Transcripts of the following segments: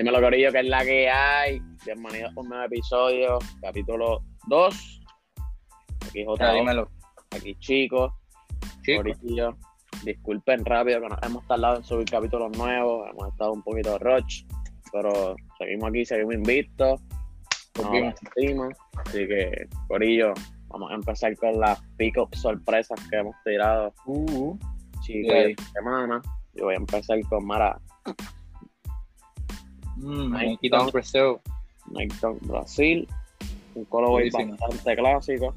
Dímelo, Corillo, que es la que hay. Bienvenidos a un nuevo episodio, capítulo 2. Aquí J. dímelo. aquí chicos. Chico. Corillo. Disculpen rápido que nos hemos tardado en subir capítulos nuevos. Hemos estado un poquito rush, pero seguimos aquí, seguimos invictos. Volvimos. sentimos. Así que, Corillo, vamos a empezar con las pick-up sorpresas que hemos tirado. Uh, Chicos, Yeah. semana. Yo voy a empezar con Mara mm, está. Dunk Brazil. Nike Dunk Brasil. Un colorway bastante clásico.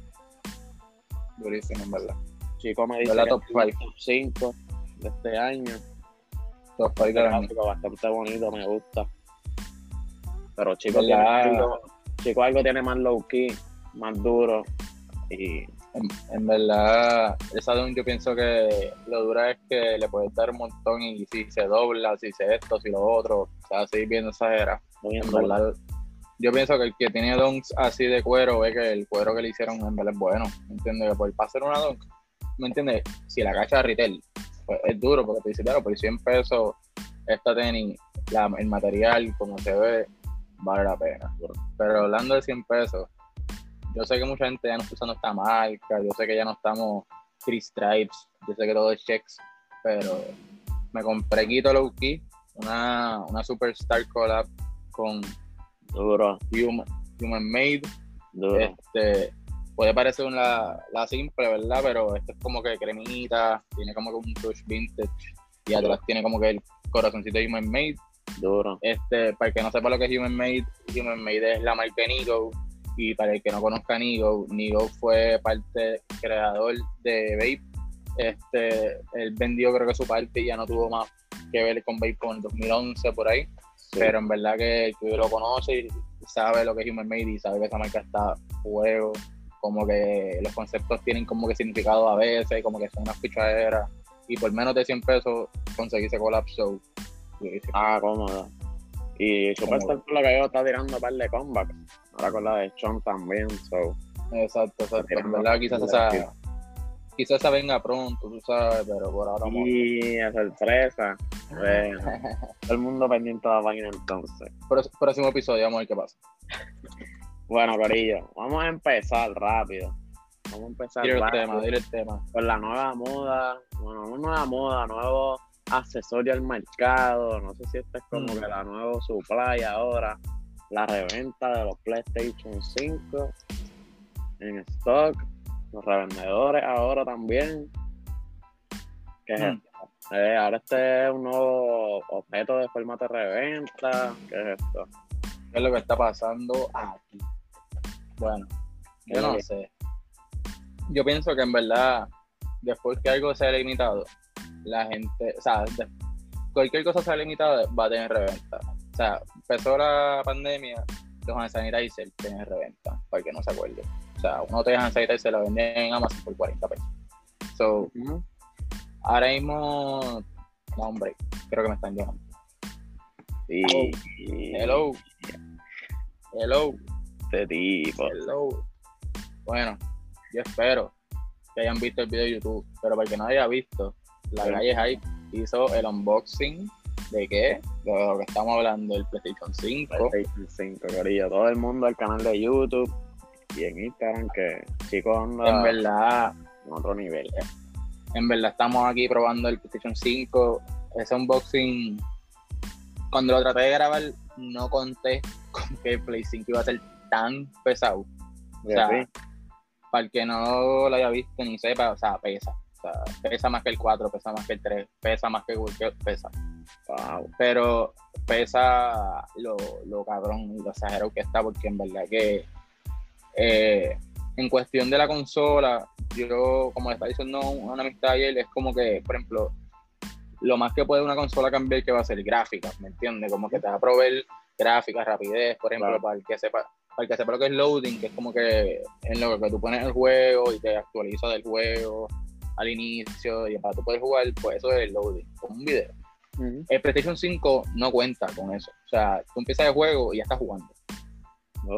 Durísimo, en verdad. Chico me dice top es un five. top 5 de este año. Top five de la Clásico bastante bonito, me gusta. Pero Chico tiene, algo, Chico algo tiene más low key, más duro. Y En, en verdad, esa Dunk yo pienso que lo dura es que le puedes dar un montón y si se dobla, si se esto, si lo otro, o sea, viendo esa era. muy En verdad. verdad, yo pienso que el que tiene dunks así de cuero ve que el cuero que le hicieron en verdad es bueno. ¿Me entiendes? Que por pasar una dunk, ¿me entiendes? Si la cacha retail, pues es duro porque te dice, claro, por 100 pesos esta tenis, la- el material como se ve, vale la pena. Pero hablando de 100 pesos, yo sé que mucha gente ya no está usando esta marca, yo sé que ya no estamos three stripes, yo sé que todo es checks, pero me compré Quito Low Key, una, una superstar collab con Duro, Human, Human Made. duro. Este, puede parecer una, la simple, ¿verdad? Pero esto es como que cremita, tiene como que un touch vintage y atrás tiene como que el corazoncito de Human Made. duro. Este, para el que no sepa lo que es Human Made, Human Made es la marca de Nigo. Y para el que no conozca Nigo, Nigo fue parte creador de Vape. Este, él vendió creo que su parte y ya no tuvo más que ver con Vape con el 2011 por ahí. Sí. Pero en verdad que el que lo conoce y sabe lo que es Human Made y sabe que esa marca está fuego, como que los conceptos tienen como que significado a veces, como que son unas pichaderas. Y por menos de 100 pesos conseguirse collab show. durísimo. Ah, cómodo. Y Superstar por lo que veo está tirando un par de comebacks. Ahora con la de Sean también. So, Exacto, exacto. En verdad quizás esa, quizás esa venga pronto, tú sabes, pero por ahora vamos. y a sorpresa. Bueno, todo el mundo pendiente de la página entonces. Pro- Próximo episodio, vamos a ver qué pasa. Bueno, Corillo, vamos a empezar rápido. Vamos a empezar Dile el rápido tema, dile el tema. con la nueva moda. Bueno, no nueva moda, nuevo accesorio al mercado. No sé si esta es como Mm. que la nueva supply ahora. La reventa de los PlayStation 5 en stock. Los revendedores ahora también. ¿Qué es Mm. esto? Eh, ahora este es un nuevo objeto de formato de reventa. ¿Qué es esto? ¿Qué es lo que está pasando aquí? Bueno, yo no sé. Yo pienso que en verdad, después que algo sea limitado, la gente, o sea, cualquier cosa sea limitada va a tener reventa. O sea, empezó la pandemia, los hand sanitizer tienen reventa, para que no se acuerde. O sea, uno de hand sanitizer lo venden en Amazon por 40 pesos. So, ahora mismo, no hombre, creo que me están llamando. Y, Oh, Hello. Hello. Este tipo. Hello. Bueno, yo espero que hayan visto el video de YouTube, pero para el que no haya visto, la Sí. calle Hype hizo el unboxing de qué? De lo que estamos hablando, el PlayStation 5. PlayStation 5, Corillo. Todo el mundo al canal de YouTube y en Instagram que chicos anda En verdad, en otro nivel. en verdad estamos aquí probando el PlayStation 5. Ese unboxing, cuando lo traté de grabar, no conté con que el Play 5 iba a ser tan pesado. O sea, Sí. para el que no lo haya visto ni sepa, o sea, pesa. O sea, pesa más que el 4, pesa más que el 3, pesa más que cualquier, pesa. Wow. Pero pesa lo, lo cabrón y lo exagerado que está, porque en verdad que eh, en cuestión de la consola, yo, como le está diciendo una amistad ayer, es como que, por ejemplo, lo más que puede una consola cambiar que va a ser gráficas, ¿me entiendes? Como que te va a proveer gráficas, rapidez, por ejemplo, Claro. para el que sepa para el que sepa lo que es loading, que es como que en lo que tú pones el juego y te actualiza del juego al inicio y para tú poder jugar, pues eso es el loading, como un video. Ujú. El PlayStation 5 no cuenta con eso. O sea, tú empiezas el juego y ya estás jugando.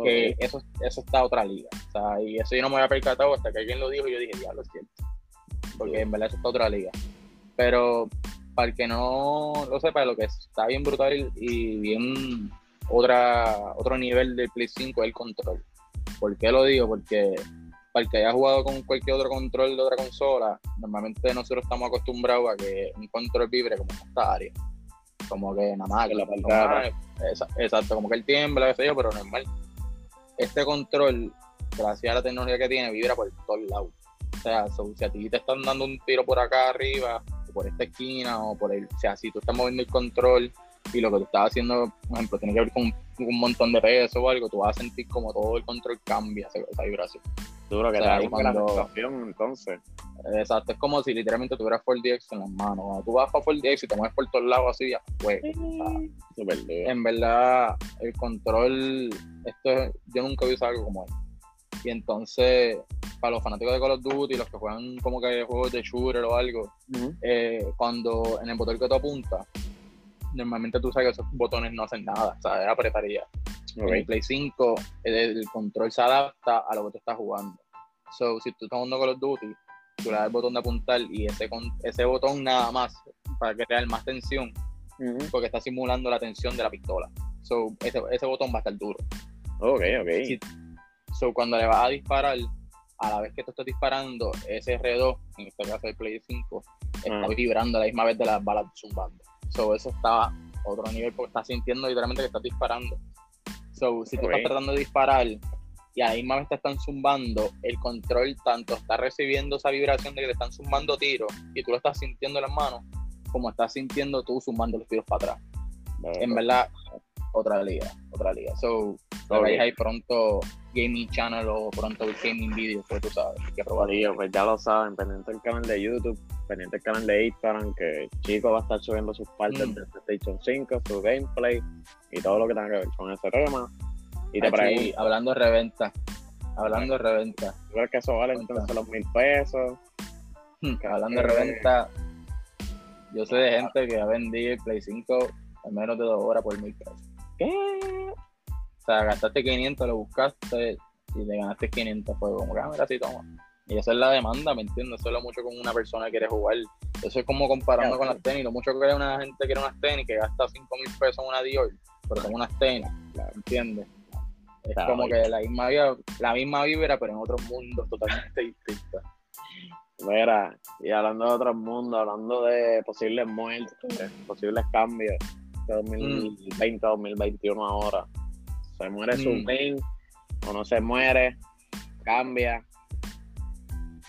Que eso, eso está a otra liga. O sea, y eso yo no me había percatado hasta que alguien lo dijo y yo dije, diablo, es cierto. Porque en verdad eso está a otra liga. Pero para el que no lo sepa, lo que está bien brutal y bien otra, otro nivel del Play 5 es el control. ¿Por qué lo digo? Porque para el que haya jugado con cualquier otro control de otra consola, normalmente nosotros estamos acostumbrados a que un control vibre como en esta área. Como que nada más que la parte Exacto, como que él tiembla, qué sé yo, pero normal. Este control, gracias a la tecnología que tiene, vibra por todos lados. O sea, si a ti te están dando un tiro por acá arriba, o por esta esquina, o por el. O sea, si tú estás moviendo el control y lo que tú estás haciendo, por ejemplo, tiene que ver con un, montón de peso o algo, tú vas a sentir como todo el control cambia esa, vibración. Duro que te da cuando... entonces. Exacto, es como si literalmente tuvieras 4DX en las manos. Cuando tú vas para 4DX y te mueves por todos lados así, ya pues. en verdad, el control, esto yo nunca he visto algo como él. Y entonces, para los fanáticos de Call of Duty, los que juegan como que juegos de shooter o algo, eh, cuando en el botón que tú apuntas, normalmente tú sabes que esos botones no hacen nada, o sea, apretaría. En el Play 5, el, control se adapta a lo que tú estás jugando. So, si tú estás jugando Call of Duty, tú le das el botón de apuntar y ese, ese botón nada más para crear más tensión, porque está simulando la tensión de la pistola. So, ese, ese botón va a estar duro. Ok, ok. so, cuando le vas a disparar, a la vez que tú estás disparando, ese R2, en este caso el Play 5, está vibrando a la misma vez de las balas zumbando. So, eso está otro nivel porque estás sintiendo literalmente que estás disparando. So, si tú estás tratando de disparar y ahí más te están zumbando, el control tanto está recibiendo esa vibración de que te están zumbando tiros y tú lo estás sintiendo en las manos, como estás sintiendo tú zumbando los tiros para atrás. en verdad, otra liga, otra liga. So, lo veis ahí pronto Gaming Channel o pronto Gaming Video, pues tú sabes, que probar. pues ya lo saben, pendiente del canal de YouTube, pendiente del canal de Instagram, que Chico va a estar subiendo sus partes mm. de PlayStation 5, su gameplay y todo lo que tenga que ver con ese tema. Y te pregunto, hablando de reventa, hablando de reventa. ¿Tú crees que eso vale entonces los mil pesos? Hmm, hablando de reventa, yo sé de gente que ha vendido el Play 5 en menos de dos horas por mil pesos. ¿Qué? O sea, gastaste 500, lo buscaste y te ganaste 500. Fue como, cámara, así toma. Y esa es la demanda, ¿me entiendes? Eso es lo mucho con una persona que quiere jugar. Eso es como comparando con las tenis. Lo mucho que una gente quiere unas tenis que gasta 5 mil pesos en una Dior, pero son unas tenis, ¿me ¿entiendes? Es como que la misma, la misma vibra, pero en otros mundos totalmente distintos. Mira, y hablando de otros mundos, hablando de posibles muertes, posibles cambios de 2020 2021 ahora se muere su mm. o no se muere, cambia.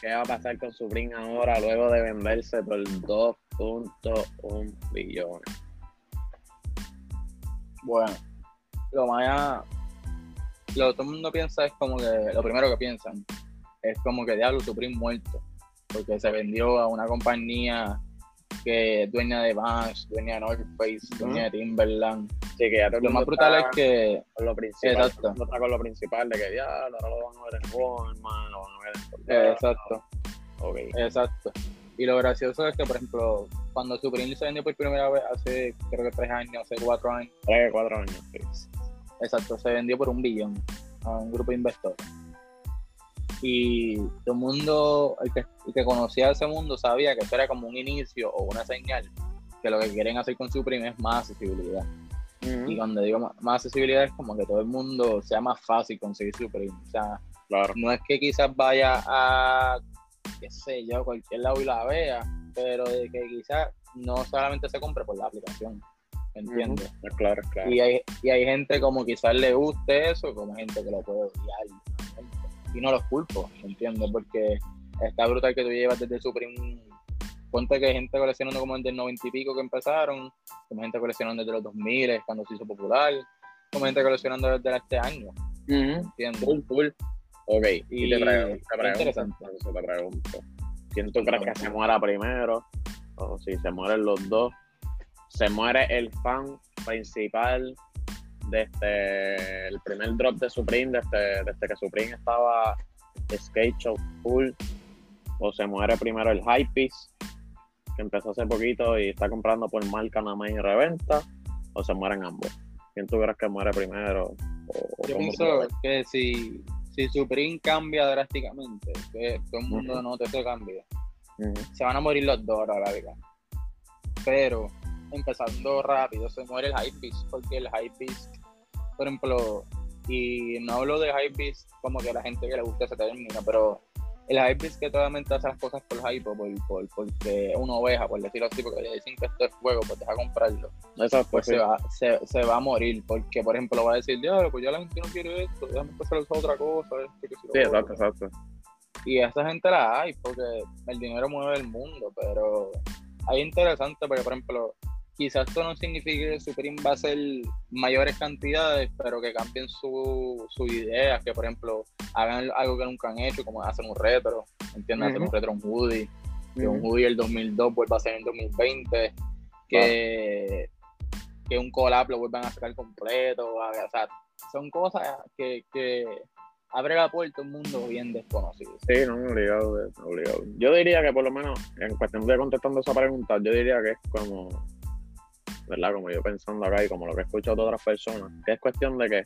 ¿Qué va a pasar con su ahora luego de venderse por 2.1 billones? Bueno, lo más lo que todo el mundo piensa es como que lo primero que piensan es como que Diablo Supreme muerto porque se vendió a una compañía que es dueña de Vans, dueña de North Face, dueña de Timberland. Sí, que ya lo más brutal es que. Con lo principal. Exacto. está con lo principal de que ya ahora lo van a ver en Walmart, lo van a ver en Exacto. Okay. Exacto. Y lo gracioso es que, por ejemplo, cuando Supreme se vendió por primera vez hace, creo que tres años, hace cuatro años. Tres, cuatro años, sí. Exacto, se vendió por un billón a un grupo de inversores y todo el mundo, el que, que, conocía ese mundo sabía que esto era como un inicio o una señal, que lo que quieren hacer con Supreme es más accesibilidad. Y cuando digo más, accesibilidad es como que todo el mundo sea más fácil conseguir Supreme. O sea, no es que quizás vaya a, qué sé yo, cualquier lado y la vea, pero de que quizás no solamente se compre por la aplicación. ¿Entiendes? Claro, claro. Y hay, y hay gente como quizás le guste eso, como gente que lo puede odiar y no los culpo, ¿entiendes? Porque está brutal que tú llevas desde Supreme. Ponte que hay gente coleccionando como desde el 90 y pico que empezaron, como gente coleccionando desde los 2000 cuando se hizo popular, como gente coleccionando desde este año. ¿Entiendes? Full, full. Ok, y, te, pregunto, te, pregunto, ¿quién tú crees que se muera primero? O si se mueren los dos, ¿se muere el fan principal desde el primer drop de Supreme, desde, desde que Supreme estaba skate show full, o se muere primero el Hypebeast, que empezó hace poquito y está comprando por marca nada más y reventa, o se mueren ambos. ¿Quién tú crees que muere primero? Yo pienso que si, si Supreme cambia drásticamente, que todo el mundo uh note ese cambio, se van a morir los dos ahora, la pero empezando rápido se muere el Hypebeast, porque el Hypebeast, por ejemplo, y no hablo de Hypebeast como que la gente que le gusta ese término, pero el Hypebeast que totalmente hace las cosas por hype, por, por, porque una oveja, por decirlo así, porque le dicen que esto es fuego, pues deja comprarlo. Exacto, Pues sí. se, va, se, se va a morir, porque por ejemplo va a decir, diablo, pues ya la gente no quiere esto, déjame empezar a usar otra cosa. Esto, que Sí, otro". exacto, exacto. Y esa gente la hay, porque el dinero mueve el mundo, pero es interesante porque, por ejemplo, quizás esto no signifique que Supreme va a ser mayores cantidades, pero que cambien su, su idea, que por ejemplo hagan algo que nunca han hecho, como hacer un retro, ¿entiendes? Hacer un retro, un hoodie, que un Ujú. hoodie del 2002 vuelva a ser en el 2020, que, que un collab lo vuelvan a sacar completo, o sea, son cosas que, que abre la puerta a un mundo bien desconocido. Sí, no, obligado, obligado. Yo diría que por lo menos, en cuestión de contestando esa pregunta, yo diría que es como, ¿verdad? Como yo pensando acá y como lo que he escuchado de otras personas, que es cuestión de que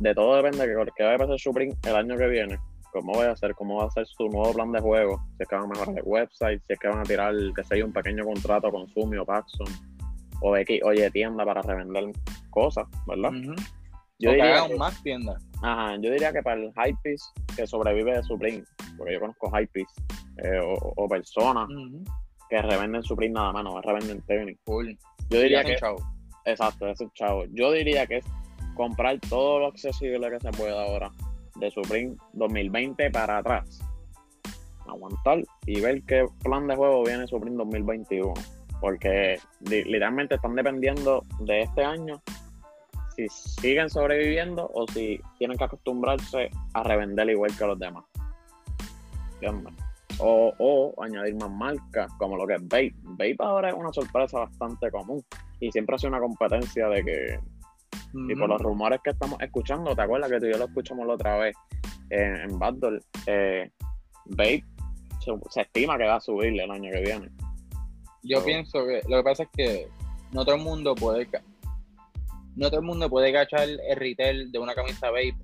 de todo depende de que, que vaya a pasar Supreme el año que viene, cómo va a ser, cómo va a ser su nuevo plan de juego, si es que van a mejorar el website, si es que van a tirar, que sea un pequeño contrato con Sumi o Paxson, o X, oye, tienda para revender cosas, ¿verdad? Ujú. Yo O que diría hagan que- más tiendas. Ajá, yo diría que para el Hypebeast que sobrevive de Supreme, porque yo conozco Hypebeast eh, o, o personas que revenden Supreme nada más, no revenden tenis. Cool. Yo diría que, chavo. exacto, es chavo. Yo diría que es comprar todo lo accesible que se pueda ahora de Supreme 2020 para atrás. Aguantar y ver qué plan de juego viene Supreme 2021. Porque li- literalmente están dependiendo de este año si siguen sobreviviendo o si tienen que acostumbrarse a revender igual que los demás. ¿Entiendes? O, o añadir más marcas, como lo que es Vape. Vape ahora es una sorpresa bastante común. Y siempre ha sido una competencia de que y por los rumores que estamos escuchando, ¿te acuerdas que tú y yo lo escuchamos la otra vez en, en Backdoor? Eh, Vape se, se estima que va a subir el año que viene. Yo So- pienso que lo que pasa es que no todo el mundo puede no todo el mundo puede cachar el retail de una camisa Vape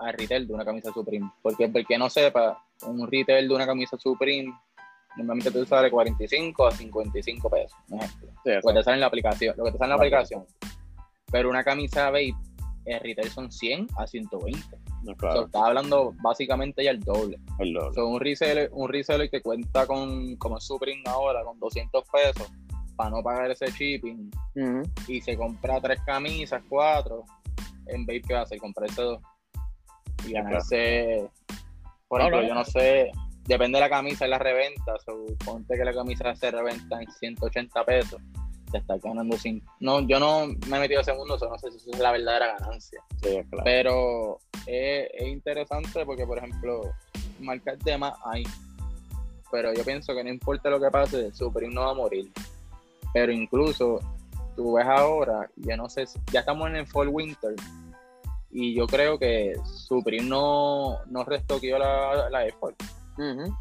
al retail de una camisa Supreme. Porque el que no sepa, un retail de una camisa Supreme normalmente te sale 45 a 55 pesos, un ejemplo. Sí, Lo que te sale en la aplicación, lo que te sale en la Vale. aplicación. Pero una camisa Vape, el retail son 100 a 120. no, claro, estás hablando básicamente ya el doble. el doble. So, un reseller, un reseller que cuenta con, como Supreme ahora, con 200 pesos para no pagar ese shipping y se compra tres camisas, cuatro, en Vape que va a hacer, comprarse dos y ganarse, por ejemplo, yo no sé, depende de la camisa y la reventa, so, ponte que la camisa se reventa en 180 pesos, te estás ganando sin, no, yo no me he metido a so, no sé si eso es la verdadera ganancia. Sí, es claro. Pero es, es interesante porque, por ejemplo, marcas de más hay. Pero yo pienso que no importa lo que pase, Supreme no va a morir. Pero incluso tú ves ahora, ya no sé, si- ya estamos en el Fall Winter. Y yo creo que Supreme no, no restoqueó la, la Air Force. Ujú.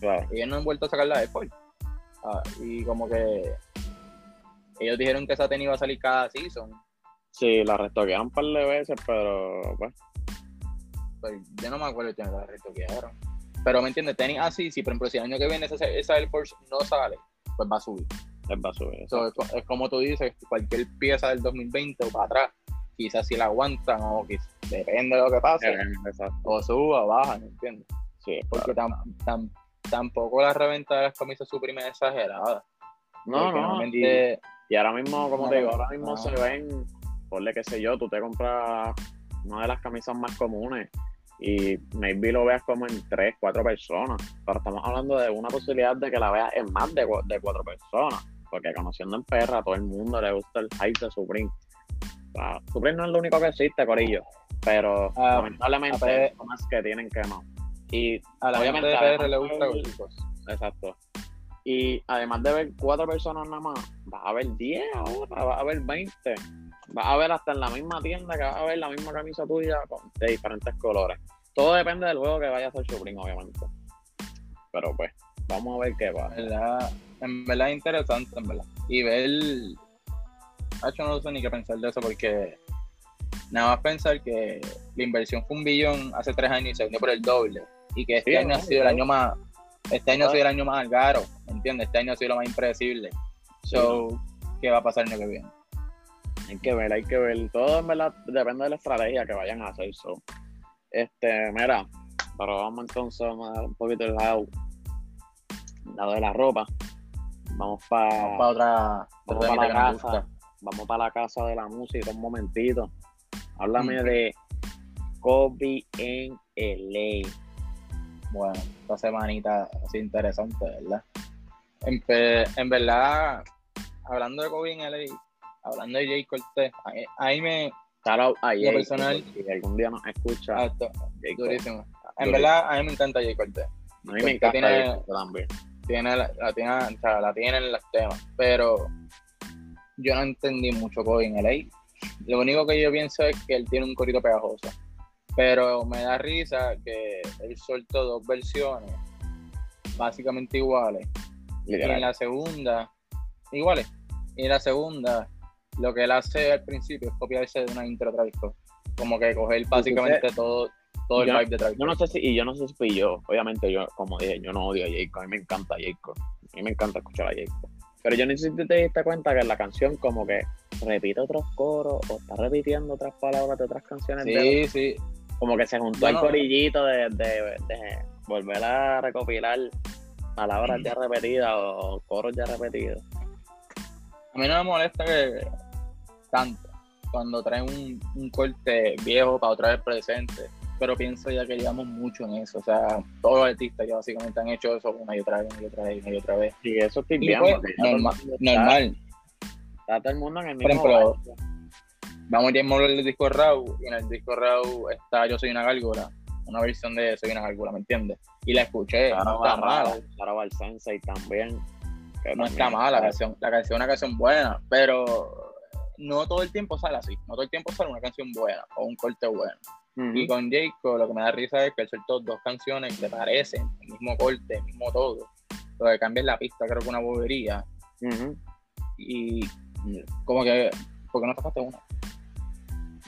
Claro. Ellos no han vuelto a sacar la Air Force. Ah, y como que ellos dijeron que esa tenis iba a salir cada season. Sí, la restoquearon un par de veces, pero pues, Pues, yo no me acuerdo de la retoquearon. Pero me entiendes, tenis así, si por ejemplo si el año que viene esa, esa Air Force no sale, pues va a subir. él va a subir. So, es, es como tú dices, cualquier pieza del 2020 o para atrás, quizás si la aguantan o quizás, depende de lo que pase, Exacto. o suba o baja, ¿me entiendes? Sí, Porque claro. tam- tam- tampoco la reventa de las camisas Supreme es exagerada. No, no. Y, y ahora mismo, como No, te digo, ahora mismo No. se ven, ponle qué sé yo, tú te compras una de las camisas más comunes y maybe lo veas como en tres, cuatro personas. Pero estamos hablando de una posibilidad de que la veas en más de cuatro personas. Porque conociendo en perra, a todo el mundo le gusta el hype de Supreme. Sea, Supreme no es lo único que existe, Corillo. Pero Ah, lamentablemente son las que tienen quemado. Y a la gente obviamente, de además PR le gusta ver- chicos. Exacto. Y además de ver cuatro personas nada más, vas a ver 10 ahora, vas a ver 20. Vas a ver hasta en la misma tienda que vas a ver la misma camisa tuya de diferentes colores. Todo depende del juego que vaya a hacer Supreme, obviamente. Pero pues, vamos a ver qué pasa. En verdad, en verdad es interesante, en verdad. Y ver. No sé ni qué pensar de eso porque. Nada más pensar que la inversión fue un billón hace tres años y se vendió por el doble. Y que este Sí, año no, ha sido el año más. Este año ha sido el año más caro, ¿entiendes? Este año ha sido lo más impredecible. So, ¿qué va a pasar el año que viene? Hay que ver, hay que ver. Todo en verdad depende de la estrategia que vayan a hacer. So. Este, mira, pero vamos entonces a dar un poquito el lado, lado de la ropa. Vamos para Para otra, vamos otra para la casa. Vamos para la casa de la música un momentito. Háblame Mm. de Kobe en LA. Bueno, esta semanita así interesante, ¿verdad? En, en verdad, hablando de Kobe en LA, hablando de Jay Cortés, ahí, ahí me. Shout out a Jay, personal- Si algún día nos escucha, ah, esto, Jay durísimo. En Durísimo. verdad, a mí me encanta Jay Cortés. A mí me encanta tiene- Jay también. Tiene la, la tiene, o sea, la tiene en los temas, pero yo no entendí mucho Kobe en LA. Lo único que yo pienso es que él tiene un corito pegajoso. Pero me da risa que él soltó dos versiones básicamente iguales. Y en la segunda, iguales. Y en la segunda, lo que él hace al principio es copiarse de una intro de Travis Scott. Como que coger básicamente todo, todo el Yo- vibe de Travis Yo no sé si, y yo no sé si fui yo, obviamente yo, como dije, yo no odio a Jacob, a mí me encanta Jacob, a mí me encanta escuchar a Jacob. Pero yo no sé si te diste cuenta que en la canción como que repite otros coros o está repitiendo otras palabras de otras canciones. de- Sí, sí. como que se juntó Yo el no- corillito de, de- de volver a recopilar palabras ya repetidas o coros ya repetidos. A mí no me molesta que tanto cuando traen un, un corte viejo para otra vez presente, pero pienso ya que llevamos mucho en eso. O sea, todos los artistas ya básicamente han hecho eso una y otra vez, una y otra vez, una y otra vez. Y eso Y pues, el normal, normal. Está todo el mundo en el Por mismo ejemplo, barco. Vamos ya a hablar del disco Raw, y en el disco Raw está Yo Soy una Gárgola, una versión de Soy una Gárgola, ¿me entiendes? Y la escuché, no está mala. Sensei también. que no está mala la está- canción, la canción es una canción buena, pero no todo el tiempo sale así, no todo el tiempo sale una canción buena o un corte bueno. Y con Jacob lo que me da risa es que él soltó dos canciones que parecen, el mismo corte, el mismo todo. Lo que cambia es la pista, creo que una bobería. Y como que, ¿por qué no sacaste una?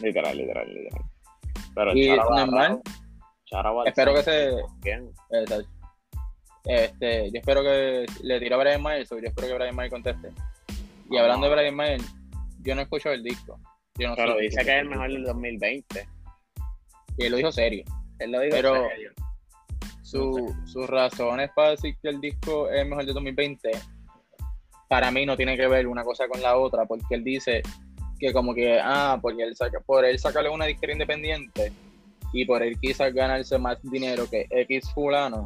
Literal, literal, literal. Pero Y normal, espero que se. Exacto. Este, yo espero que le tiro a Brian Myers, o yo espero que Brian Myers conteste. Y Ah. hablando de Brian Myers, yo no escucho el disco. Yo no Pero dice que es el mejor del 2020. Y él lo dijo serio. Él lo dijo Pero- serio. Su- Sus razones para decir que el disco es mejor de 2020, para mí no tiene que ver una cosa con la otra, porque él dice que como que, ah, porque él saca, por él sacarle una disquera independiente y por él quizás ganarse más dinero que X fulano,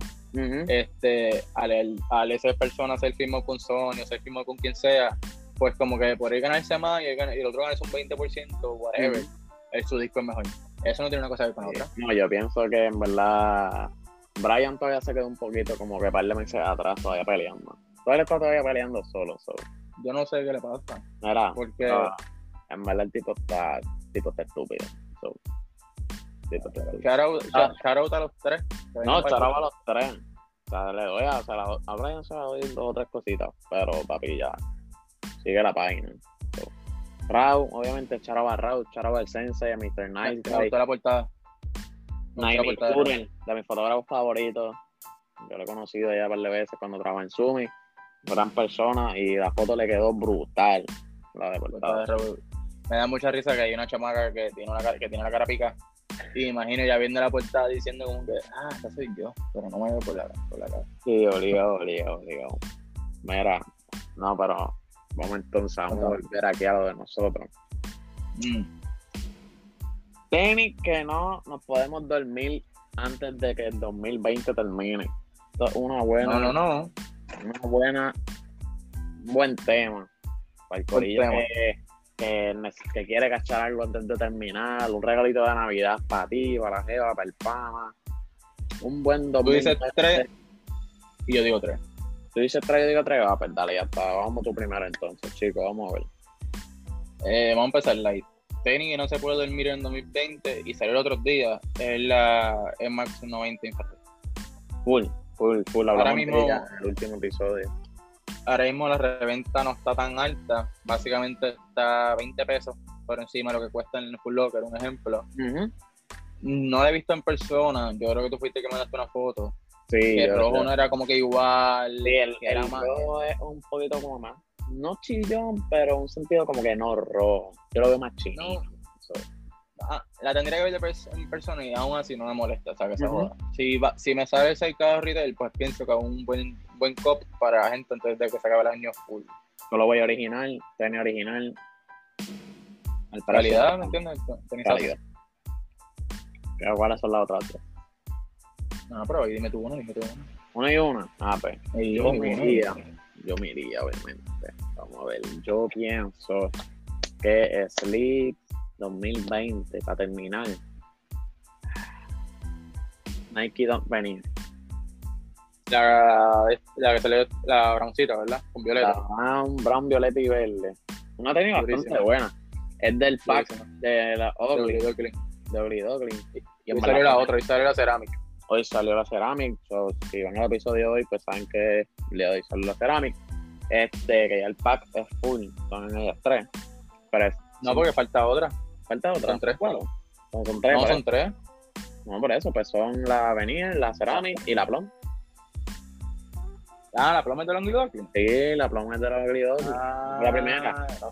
este, al, al esa persona ser firmado con Sony o ser firmado con quien sea, pues como que por él ganarse más y el, gana- y el otro ganarse un 20%, whatever, Ujú. el- su disco es mejor. Eso no tiene una cosa que ver con la otra. No, yo pienso que en verdad Brian todavía se quedó un poquito como que par de meses atrás todavía peleando. Todavía está todavía peleando solo, solo. Yo no sé qué le pasa, Mira, porque no, en verdad el tipo está, el tipo está estúpido. So, tipo está estúpido. shout out, Ah. a los tres. No, charaba a los tres. O sea, le doy a, o sea, la- a Brian se le doy dos o tres cositas, pero papi ya sigue la página. Rau, obviamente charaba a Rau, charaba al Sensei, a Mr. Nice Me gustó la portada. Me gustó la Naimi portada de mis fotógrafos favoritos. Yo lo he conocido ya un par de veces cuando trabajaba en Sumi. Gran persona y la foto le quedó brutal. La de la portada. Me da mucha risa que hay una chamaca que tiene, una, que tiene la cara pica. Y imagino ya viendo la portada diciendo como que, ah, esa soy yo, pero no me veo por la, por la cara. Sí, obligado, obligado, obligado. Mira, no, pero vamos entonces, vamos a volver aquí a lo de nosotros. Mm. Tenis que no nos podemos dormir antes de que el 2020 termine. Esto es una buena, No, no, no. una buena, un buen tema. Para el corillo que, que, nece- que quiere cachar algo antes de terminar, un regalito de Navidad para ti, para la jeva, para el pana. Un buen Tú dices 2020. tres y yo digo tres. Tú dices tres, yo digo tres, ah, pues dale, ya está. Vamos tú primero entonces, chicos, vamos a ver. Eh, vamos a empezar light. Tenis que no se puede dormir en 2020 y salió el otro día es la Air Max 90 infrared. Full, full, full. Hablamos Ahora de mismo- ella en el último episodio. Ahora mismo la reventa no está tan alta, básicamente está 20 pesos por encima de lo que cuesta en el Full Locker, un ejemplo. No la he visto en persona, yo creo que tú fuiste que me daste una foto. Sí, que el rojo yo- no era como que igual, sí, el, que era el más. rojo es un poquito como más, no chillón, pero un sentido como que no rojo. Yo lo veo más chino. So, Ah, la tendría que ver de pers- en persona y aún así no me molesta, o sea, que se Ujú. joda. Si, va- si me sale cerca de retail, pues pienso que es un buen, buen cop para la gente antes de que se acabe el año full. Solo voy original, tenis original. Al. Calidad, ¿me entiendes? Tenis Calidad. Pero ¿Cuáles son las otras No, pero ahí dime tú uno, dime tú uno. Una y una. Ah, pues. Ahí, Yo me iría. Yo me iría, obviamente. Vamos a ver. Yo pienso que Sleep 2020, para terminar. Nike Don't venir. La, la que salió, la broncita, ¿verdad? Con La violeta. brown, brown, violeta y verde. Una tenis bastante buena. Es del pack de la Oakley, de Ugly Douglas. Y Y salió la otra, y salió la cerámica. Hoy salió la Ceramic. So, si van al episodio de hoy, pues saben que le doy salió la Ceramic. Este, que ya el pack es full. Son ellas tres. Pero es- No, porque falta otra. falta otra. Son tres. Bueno, son, son tres. No, por son eso. tres. No, por eso, pues son la Avenida, la Ceramic y la Plum. Ah, la pluma es de Longy Docking. Sí, la Plum es de Ugly Douglas. Ah, La primera. No,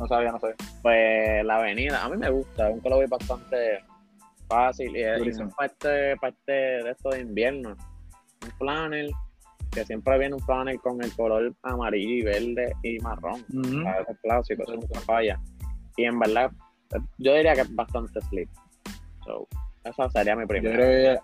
no sabía, no sabía. Pues la avenida, a mí me gusta, es un color bastante fácil y es parte, parte de esto de invierno. Un flannel, que siempre viene un flannel con el color amarillo y verde y marrón. Ujú. ¿sabes? Es clásico, eso nunca falla. Y en verdad, yo diría que es bastante sleep. So, esa sería mi Yo primera. creo que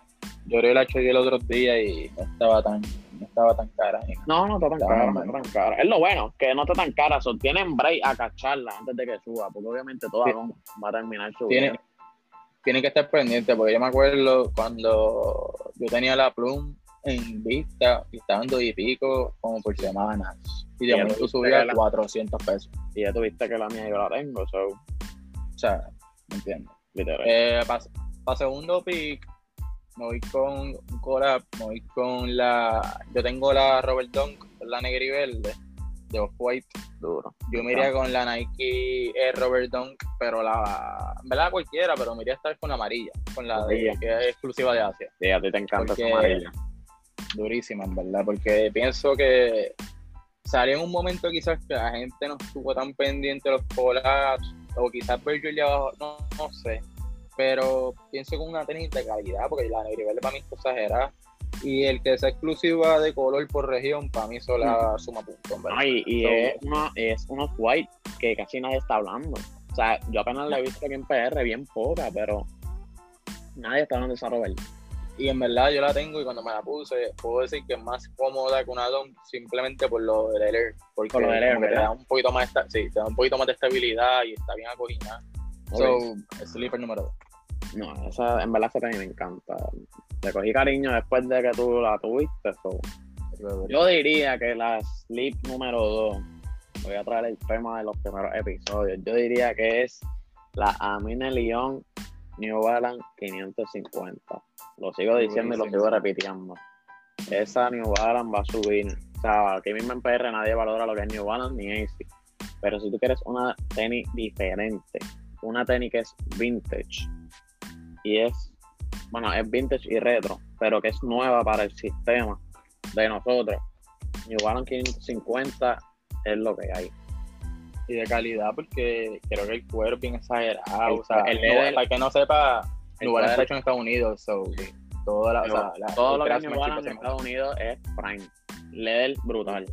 yo creo que la chequeé el otro día y no estaba tan, no estaba tan cara. No, no está tan cara, no está tan cara. Es lo bueno, que no está tan cara. So, tienen break a cacharla antes de que suba, porque obviamente toda Sí. va a terminar subiendo. Tiene, tiene que estar pendiente, porque yo me acuerdo cuando yo tenía la plum en vista y estaba en dos y pico como por semanas. Y de momento subía a 400 pesos. Y ya tuviste que la mía yo la tengo, so, O sea, ¿me literal. Eh, para segundo pick, me voy con un collab, me voy con la. Yo tengo la Robert Dunk, la negra y verde, de Off-White. Duro. Yo me iría con la Nike Air Robert Dunk, pero la. Verdad cualquiera, pero me iría esta vez con la amarilla, con la de- que es exclusiva de Asia. Sí, a ti te encanta esa amarilla. Durísima, en verdad, porque pienso que salió en un momento quizás que la gente no estuvo tan pendiente de los collabs, o quizás Virgil abajo, no, no sé. Pero pienso que una tenis de calidad, porque la y verde para mí es exagerada. Y el que sea exclusiva de color por región, para mí eso la suma punto, en verdad. No, y y So- es, uno, es unos white que casi nadie está hablando. O sea, yo apenas la he visto aquí en PR, bien poca, pero nadie está hablando de esa Robert. Y en verdad yo la tengo y cuando me la puse, puedo decir que es más cómoda que una Dunk simplemente por lo del Air. Porque Por lo del Air, da un poquito más, esta- sí, te da un poquito más de estabilidad y está bien acogida. Ok. So, sleeper número 2. No, esa, en verdad esa también me encanta. Le cogí cariño después de que tú la tuviste. so. Yo diría que la sleep número 2, voy a traer el tema de los primeros episodios. Yo diría que es la Amine León New Balance 550. Lo sigo diciendo y lo sigo repitiendo. Esa New Balance va a subir. O sea, aquí mismo en PR nadie valora lo que es New Balance ni AC. Pero si tú quieres una tenis diferente, una tenis que es vintage y es, bueno, es vintage y retro, pero que es nueva para el sistema de nosotros. New Balance 550 es lo que hay. Y de calidad porque creo que el cuero es bien exagerado. El- o sea, el para que no sepa, New Balance está hecho en Estados Unidos. So, toda la, o sea, la- Todo lo que es New Balance en Estados Unidos es prime. Leather brutal.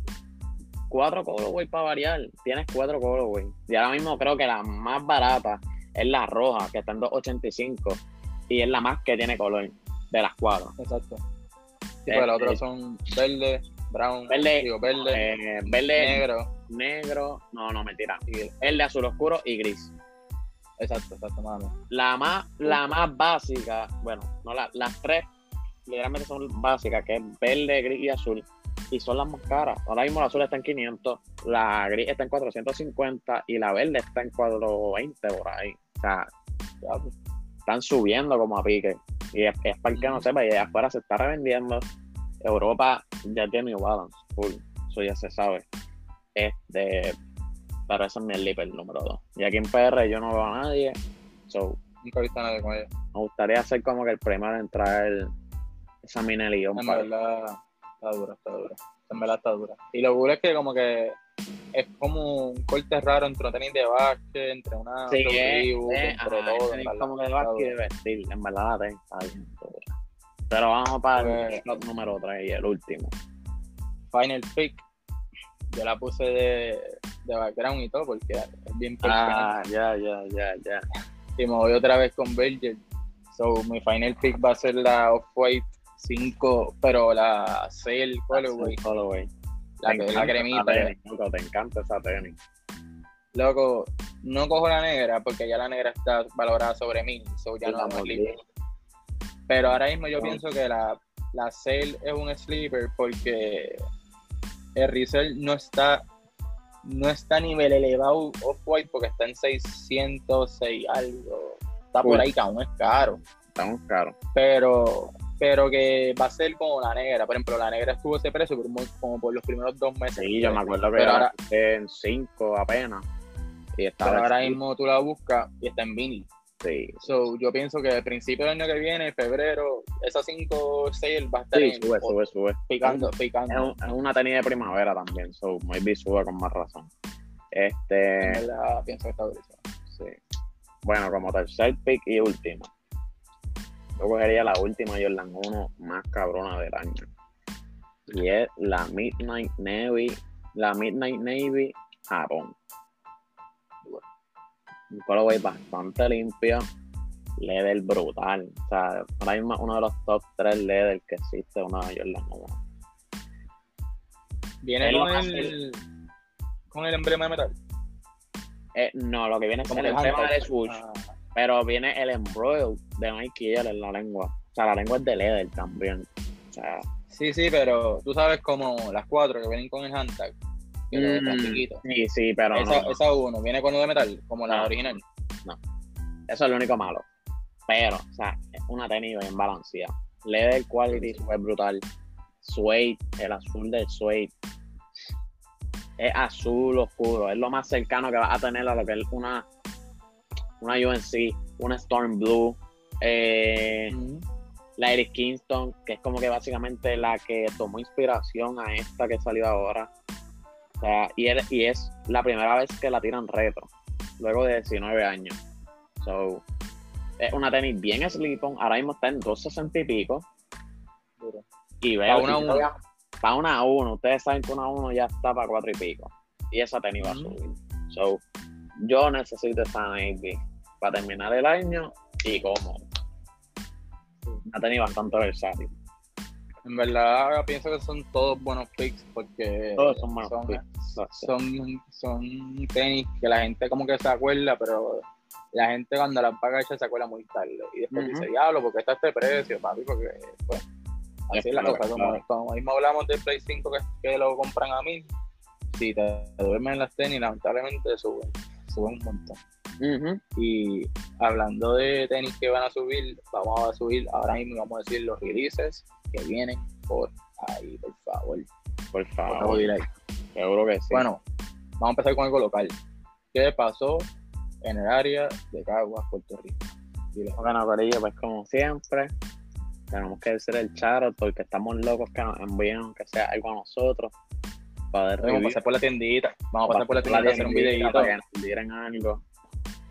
Cuatro colorway para variar. Tienes cuatro colorway. Y ahora mismo creo que la más barata es la roja, que está en 285. Y es la más que tiene color de las cuatro. Exacto. Sí, pues las otras son verde, brown, Verde, digo, verde, Eh, verde, negro. negro. No, no, mentira. El de azul oscuro y gris. Exacto, exacto, mami. La más, la más básica, bueno, no la- las tres literalmente son básicas, que es verde, gris y azul. Y son las más caras. Ahora mismo la azul está en 500, la gris está en 450 y la verde está en 420 por ahí. O sea, pues, están subiendo como a pique. Y es, es para el que no sepa, y allá afuera se está revendiendo. Europa ya tiene New Balance, full. Eso ya se sabe. Este, pero ese es mi sleeper número 2. Y aquí en PR yo no veo a nadie. So, nunca he visto a nadie con ella. me gustaría ser como que el primero en traer esa mina de En verdad, está dura, está dura. En verdad está dura. Y lo cool es que como que es como un corte raro entre un tenis de básquet, entre una Sí, Reebok, es, entre ajá, todo. es como que va de vestir, en verdad la está bien. Pero vamos para el Pues- slot número 3 y el último. Final Pick, yo la puse de, de background y todo porque es bien Ah, ya, ya, ya, ya. y me voy otra vez con Virgil. So, mi final pick va a ser la Off-White 5, pero la Colorway, Colorway. La, Te cremita. tenis, loco, te encanta esa tenis. Loco, no cojo la negra porque ya la negra está valorada sobre mí, so ya Sí, no la sleeper. Pero ahora mismo yo No. pienso que la, la Sail es un sleeper porque el resell no está no está a nivel elevado Off-White porque está en 606 algo. Está por Uy. ahí que aún es caro. Estamos caros. pero pero que va a ser como la negra. Por ejemplo, la negra estuvo ese precio por muy- como por los primeros dos meses. Sí, yo me acuerdo que Pero ahora- la en 5 apenas. Y Pero ahora mismo tú la buscas y está en vinil. Sí, So, yo pienso que al principio del año que viene, febrero, esa 5 6 va a estar sí, en- sube, sube, sube. picando, Es, picando. un- es una tenis de primavera también, so maybe sube con más razón. Este, verdad, pienso que está durísimo. sí. Bueno, como tercer pick y último. Yo cogería la última Jordan 1 más cabrona del año. Y es la Midnight Navy, la Midnight Navy Japón. Un colorway bastante limpio, leather brutal. O sea, ahora mismo uno de los top 3 leather que existe, una Jordan 1. Viene con el, con el emblema de metal. Eh, no, lo que viene es el handle. de swoosh, Ah, pero viene el embroil de Nike Air en la lengua. O sea, la lengua es de leather también. O sea, sí, sí, pero tú sabes como las cuatro que vienen con el handtag. Que mm, plastiquito. sí, sí, pero esa, no, no. esa uno, viene con uno de metal, como la No. original. Eso es lo único malo. Pero, o sea, es una tenis bien balanceada. Leather quality super brutal. Suede, el azul del suede. Es azul oscuro. Es lo más cercano que vas a tener a lo que es una, una UNC, una Storm Blue, eh, la Iris Kingston, que es como que básicamente la que tomó inspiración a esta que salió ahora. O sea, y, es- y es la primera vez que la tiran retro, luego de 19 años. So, es una tenis bien slip-on, ahora mismo está en 260 y pico. Duro. Y veo Pa' una a uno. Para una a uno, ustedes saben que una a uno ya está para cuatro y pico. Y esa tenis va a subir. So, yo necesito esa Navy para terminar el año y como. Una tenis bastante versátil. En verdad, pienso que son todos buenos picks porque Todos son buenos son, picks. son, son tenis que la gente como que se acuerda, pero la gente cuando las paga ya se acuerda muy tarde. Y después Ujú. dice, diablo, porque está este precio, papi? Porque, pues, así es la cosa. Como, como mismo hablamos del Play 5 que, que lo compran a mí, si te duermen las tenis, lamentablemente suben, suben un montón. Y hablando de tenis que van a subir, vamos a subir ahora mismo, vamos a decir los releases que vienen por ahí, por favor. Por favor. Seguro que sí. Bueno, vamos a empezar con algo local. ¿Qué pasó en el área de Caguas, Puerto Rico? Dile. Bueno, Corillo, pues como siempre, tenemos que decir el charo porque estamos locos que nos envíen, aunque sea algo a nosotros. Para Vamos a pasar por la tiendita. Vamos a pasar por la tiendita a hacer un videito. Para que nos dieran algo.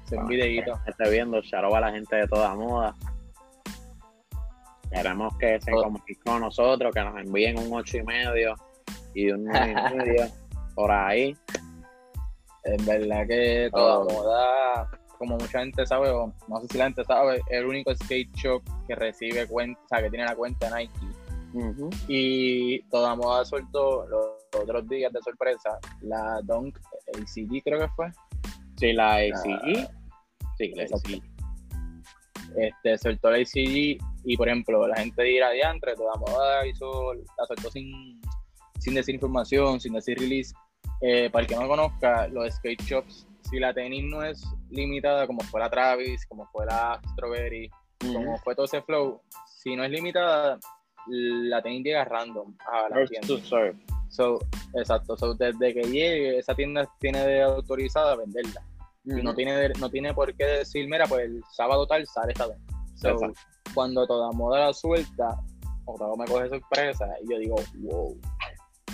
Hacer un Para videito. que esté viendo, charo a la gente de toda moda. Queremos que se Todo. comuniquen con nosotros, que nos envíen un ocho y medio y un nueve y medio por ahí. En verdad que toda Oh. moda, como mucha gente sabe, o no sé si la gente sabe, es el único skate shop que recibe cuenta, o sea, que tiene la cuenta Nike. Ujú. Y toda moda soltó los otros días de sorpresa la Dunk ACG, creo que fue. Sí, la ACG. Sí, la. ACG. este, soltó la ICG y, por ejemplo, la gente dirá diantre, toda moda hizo, la soltó sin, sin decir información, sin decir release. Eh, para el que no conozca, los skate shops, si la tenis no es limitada, como fue la Travis, como fue la Strawberry, como fue todo ese flow, si no es limitada, la tenis llega random a la tienda. So, exacto, so, desde que llegue, esa tienda tiene de autorizada venderla. Y no tiene, no tiene por qué decir, mira, pues el sábado tal sale esta vez. So, cuando toda moda la suelta, o todo me coge sorpresa, y yo digo, wow.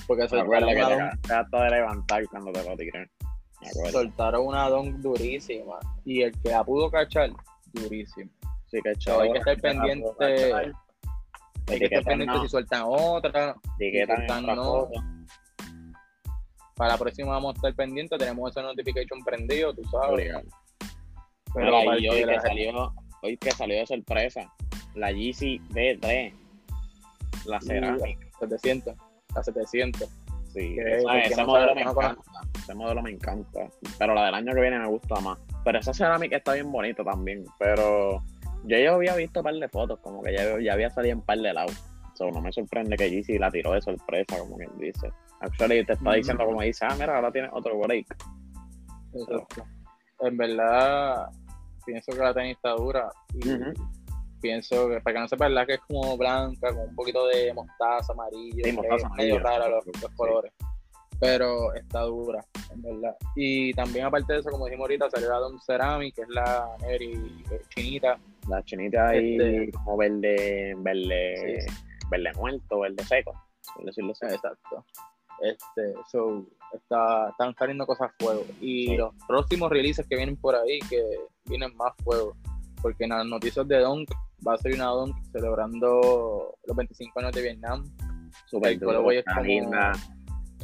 Porque soltaron que una, te de levantar cuando te lo acuerdo. soltaron una dunk durísima. Y el que la pudo cachar, durísimo. Sí, que So, hay que estar pendiente- Hay que estar Etiquetan pendiente no, si sueltan otra. si sueltan otra no. Para la próxima vamos a estar pendientes. Tenemos ese notification prendido, tú sabes. Pero Mira, aparte y hoy que la- salió, hoy que salió de sorpresa, la Yeezy B3, la cerámica. 700, a 700. Sí, que- esa- que ese no modelo sabe- me. Ese modelo me encanta. Pero la del año que viene me gusta más. Pero esa cerámica está bien bonita también. Pero yo ya había visto un par de fotos, como que ya, ya había salido en par de lados. So, no me sorprende que Yeezy la tiró de sorpresa, como quien dice. Actually, te está diciendo como dice, ah, mira, ahora tiene otro break. Exacto. En verdad, pienso que la tenis está dura. Y pienso que, para que no sepa, la que es como blanca, con un poquito de mostaza, amarillo. Sí, mostaza, medio amarillo. rara los, los Sí. colores. Pero está dura, en verdad. Y también, aparte de eso, como dijimos ahorita, salió la Don Ceramic, que es la Neri chinita. La chinita ahí Este- como verde, verde, Sí, verde muerto, verde seco. por decirlo así. Exacto. Este, so, está, están saliendo cosas fuego. Y Sí. los próximos releases que vienen por ahí, que vienen más fuego. Porque en las noticias de Dunk va a ser una Dunk celebrando los 25 años de Vietnam. Super el duro, colorway es está como- linda.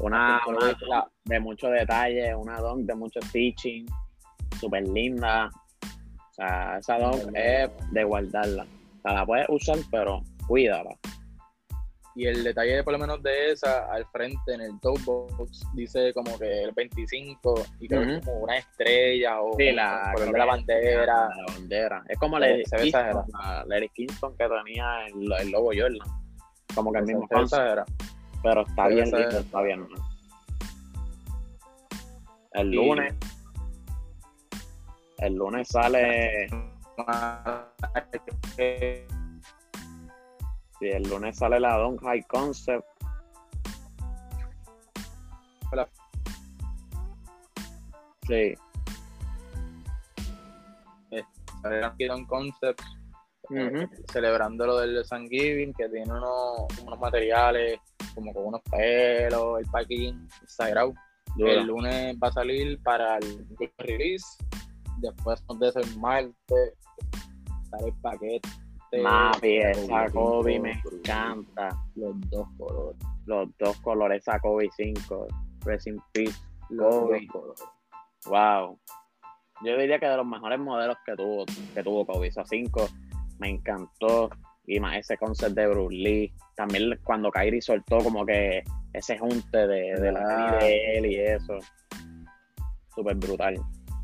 Una, una de mucho detalle, una donk de mucho stitching, súper linda. O sea, esa donk es de guardarla. O sea, la puedes usar, pero cuídala. Y el detalle, por lo menos, de esa, al frente en el top box, dice como que el 25 y creo que es como una estrella o Sí, la, color de la bandera. La bandera. Es como la Eric Kingston, exagerado. la- la Eric Kingston que tenía el, el logo Jordan. Como que el mismo era. pero está bien lindo, está bien. El Y- lunes, el lunes sale, sí, el lunes sale la Don High Concept. Hola. Sí. Salieron aquí Don Concepts Ujú. celebrando lo del Thanksgiving, que tiene unos, unos materiales como con unos pelos, el packaging. Duro. El lunes va a salir para el release. Después de ese sale el paquete. Mapi, esa Kobe me encanta. Los dos colores. Los dos colores, esa Kobe 5. Rest in Peace. Kobe. Wow. Yo diría que de los mejores modelos que tuvo, que tuvo Kobe. Esa 5 me encantó. Y más ese concept de Bruce Lee. También cuando Kyrie soltó como que ese junte de, de la Ah. de él y eso. Súper brutal.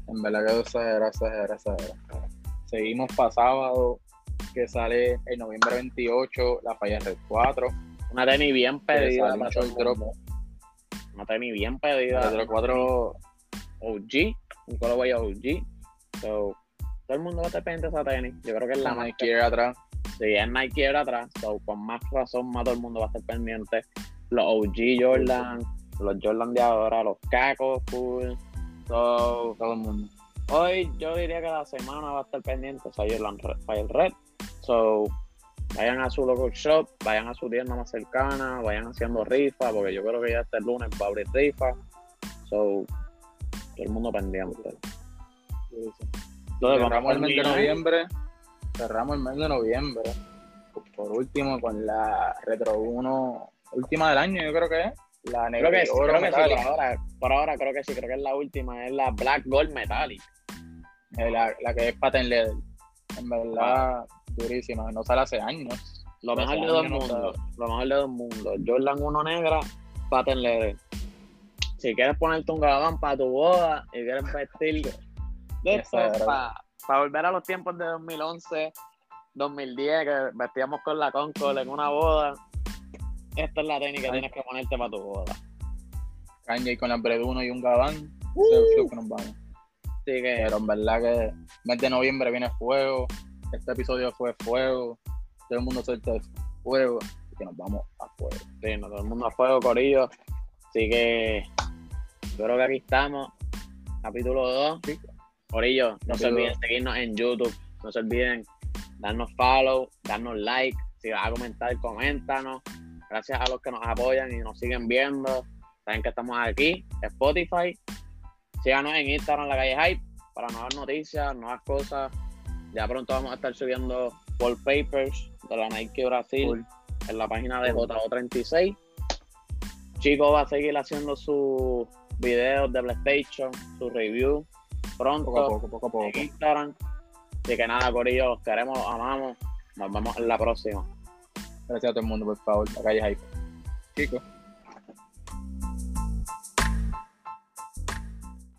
En verdad que exagera, exagera, exagera. Seguimos para sábado, que sale el noviembre 28, la Falla Red 4. Una tenis bien pedida. todo el drop. Una tenis bien pedida. La Red 4 OG. Un colorway OG. So, todo el mundo va a estar pendiente de esa tenis. Yo creo que es la más Nike Air atrás. Si es Nike Air atrás, so, con más razón, más todo el mundo va a estar pendiente. Los OG Jordan, los Jordan de ahora, los cacos, full. So, Todo el mundo. hoy yo diría que la semana va a estar pendiente Jordan Red, Fire Red. So, vayan a su local shop, vayan a su tienda más cercana, vayan haciendo rifa, porque yo creo que ya este lunes va a abrir rifa. So, todo el mundo pendiente. Entonces, cerramos el mes de noviembre. Cerramos el mes de noviembre. Por último, con la Retro 1, última del año, yo creo que es. La Creo que, negra sí, creo que sí, por ahora, por ahora creo que sí, creo que es la última, es la Black Gold Metallic. Eh, la, la que es patent leather. En verdad, durísima. No sale hace años. Lo mejor de dos mundos, lo mejor de dos mundos. Jordan 1 negra, patent leather. Si quieres ponerte un gabán para tu boda y quieres vestir de para era. volver a los tiempos de 2011, 2010, que vestíamos con la Concord en una boda, esta es la técnica que tienes que ponerte para tu boda. Kanye con la Bread 1 y un gabán. Uh. El que nos vamos. Así que Pero en verdad que mes de noviembre viene fuego. Este episodio fue fuego. Todo el mundo suelta de fuego. Y que nos vamos a fuego. Sí, no, todo el mundo a fuego, Corillo. Así que yo creo que aquí estamos. Capítulo 2. Corillo, no se olviden seguirnos en YouTube. No se olviden darnos follow, darnos like. Si vas a comentar, coméntanos. Gracias a los que nos apoyan y nos siguen viendo. Saben que estamos aquí, Spotify. Síganos en Instagram, la calle Hype, para nuevas noticias, nuevas cosas. Ya pronto vamos a estar subiendo wallpapers de la Nike Brasil Cool. en la página de Cool. JO36. Chico va a seguir haciendo sus videos de PlayStation, su review pronto Poco a poco, poco a poco. en Instagram. Así que nada, Corillo, los queremos, los amamos. Nos vemos en la próxima. Gracias a todo el mundo, por favor. La calle Hype. Chicos.